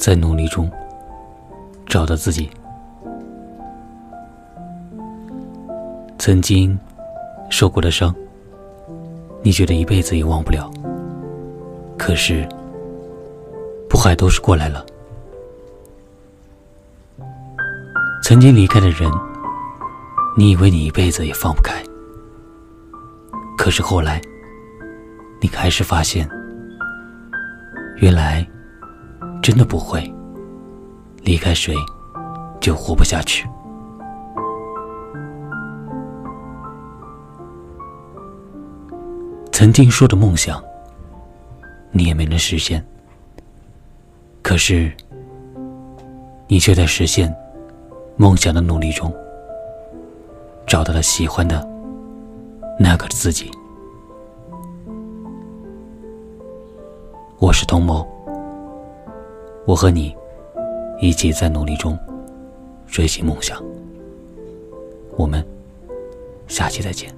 在努力中找到自己。曾经受过的伤，你觉得一辈子也忘不了。可是，不还都是过来了？曾经离开的人，你以为你一辈子也放不开。可是后来，你还是发现，原来真的不会离开谁就活不下去。曾经说的梦想，你也没能实现。可是，你却在实现梦想的努力中，找到了喜欢的那个自己。我是童某，我和你一起在努力中追寻梦想。我们下期再见。